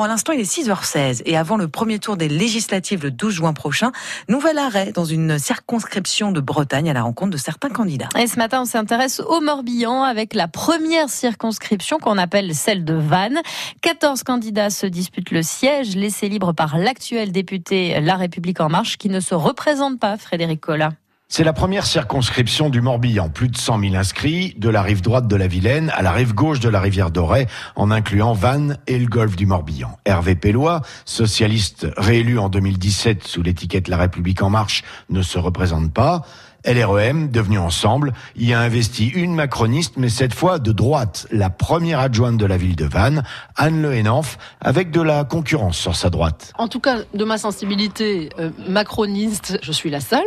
Pour l'instant, il est 6h16 et avant le premier tour des législatives le 12 juin prochain, nouvel arrêt dans une circonscription de Bretagne à la rencontre de certains candidats. Et ce matin, on s'intéresse au Morbihan avec la première circonscription qu'on appelle celle de Vannes. 14 candidats se disputent le siège laissé libre par l'actuel député La République en marche qui ne se représente pas, Frédéric Collat. C'est la première circonscription du Morbihan. Plus de 100 000 inscrits, de la rive droite de la Vilaine à la rive gauche de la rivière Dorée, en incluant Vannes et le golfe du Morbihan. Hervé Pellois, socialiste réélu en 2017 sous l'étiquette La République en marche, ne se représente pas. LREM, devenu ensemble, y a investi une macroniste, mais cette fois de droite, la première adjointe de la ville de Vannes, Anne Le Henanf, avec de la concurrence sur sa droite. En tout cas, de ma sensibilité euh, macroniste, je suis la seule.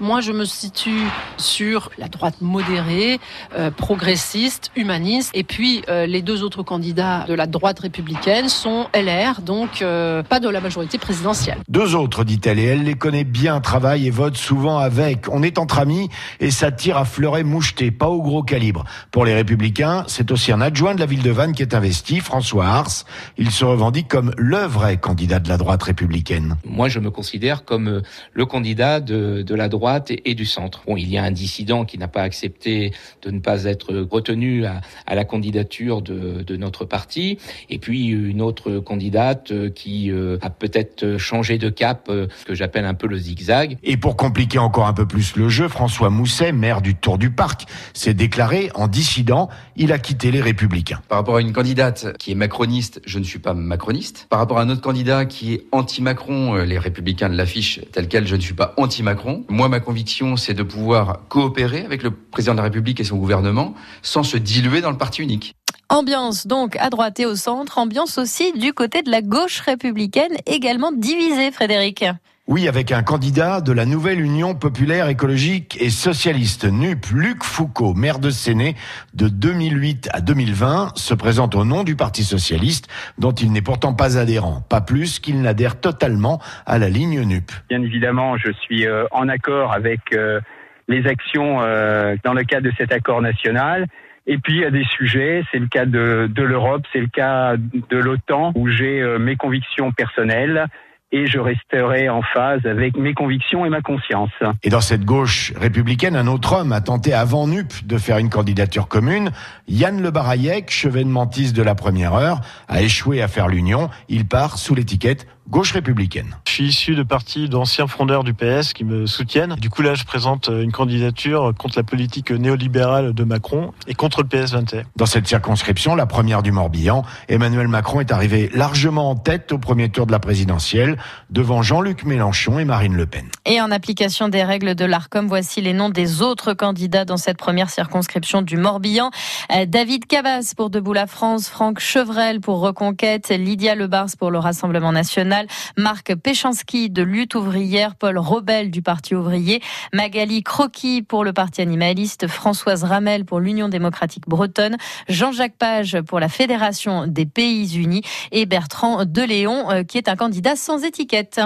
Moi, je me situe sur la droite modérée, euh, progressiste, humaniste, et puis euh, les deux autres candidats de la droite républicaine sont LR, donc pas de la majorité présidentielle. Deux autres, dit-elle, et elle les connaît bien, travaille et vote souvent avec. On est entre amis et ça tire à fleuret moucheté, pas au gros calibre. Pour les Républicains, c'est aussi un adjoint de la ville de Vannes qui est investi, François Ars. Il se revendique comme le vrai candidat de la droite républicaine. Moi, je me considère comme euh, le candidat de, de la droite et, du centre. Bon, il y a un dissident qui n'a pas accepté de ne pas être retenu à, à la candidature de, de, notre parti, et puis une autre candidate euh, qui euh, a peut-être changé de cap, ce que j'appelle un peu le zigzag. Et pour compliquer encore un peu plus le jeu, François Mousset, maire du Tour du Parc, s'est déclaré en dissident. Il a quitté les Républicains. Par rapport à une candidate qui est macroniste, je ne suis pas macroniste. Par rapport à un autre candidat qui est anti-Macron, euh, les Républicains l'affichent tel quel, je ne suis pas anti-Macron. Moi, ma conviction, c'est de pouvoir coopérer avec le président de la République et son gouvernement sans se diluer dans le parti unique. Ambiance donc à droite et au centre, ambiance aussi du côté de la gauche républicaine, également divisée, Frédéric. Oui, avec un candidat de la nouvelle Union populaire écologique et socialiste, NUP, Luc Foucault, maire de Séné de 2008 à 2020, se présente au nom du Parti socialiste, dont il n'est pourtant pas adhérent, pas plus qu'il n'adhère totalement à la ligne NUP. Bien évidemment, je suis euh, en accord avec euh, les actions euh, dans le cadre de cet accord national. Et puis il y a des sujets, c'est le cas de, de l'Europe, c'est le cas de l'OTAN, où j'ai mes convictions personnelles et je resterai en phase avec mes convictions et ma conscience. Et dans cette gauche républicaine, un autre homme a tenté avant NUP de faire une candidature commune. Yann Le Barayek, chevènementiste de la première heure, a échoué à faire l'union. Il part sous l'étiquette gauche républicaine. Je suis issu de partis d'anciens fondeurs du PS qui me soutiennent. Du coup là, je présente une candidature contre la politique néolibérale de Macron et contre le PS 21. Dans cette circonscription, la première du Morbihan, Emmanuel Macron est arrivé largement en tête au premier tour de la présidentielle, devant Jean-Luc Mélenchon et Marine Le Pen. Et en application des règles de l'ARCOM, voici les noms des autres candidats dans cette première circonscription du Morbihan. Euh, David Cavas pour Debout la France, Franck Chevrel pour Reconquête, Lydia Lebars pour le Rassemblement national, Marc De Lutte ouvrière, Paul Robel du Parti ouvrier, Magali Croquis pour le Parti animaliste, Françoise Ramel pour l'Union démocratique bretonne, Jean-Jacques Page pour la Fédération des Pays Unis et Bertrand Deléon euh, qui est un candidat sans étiquette.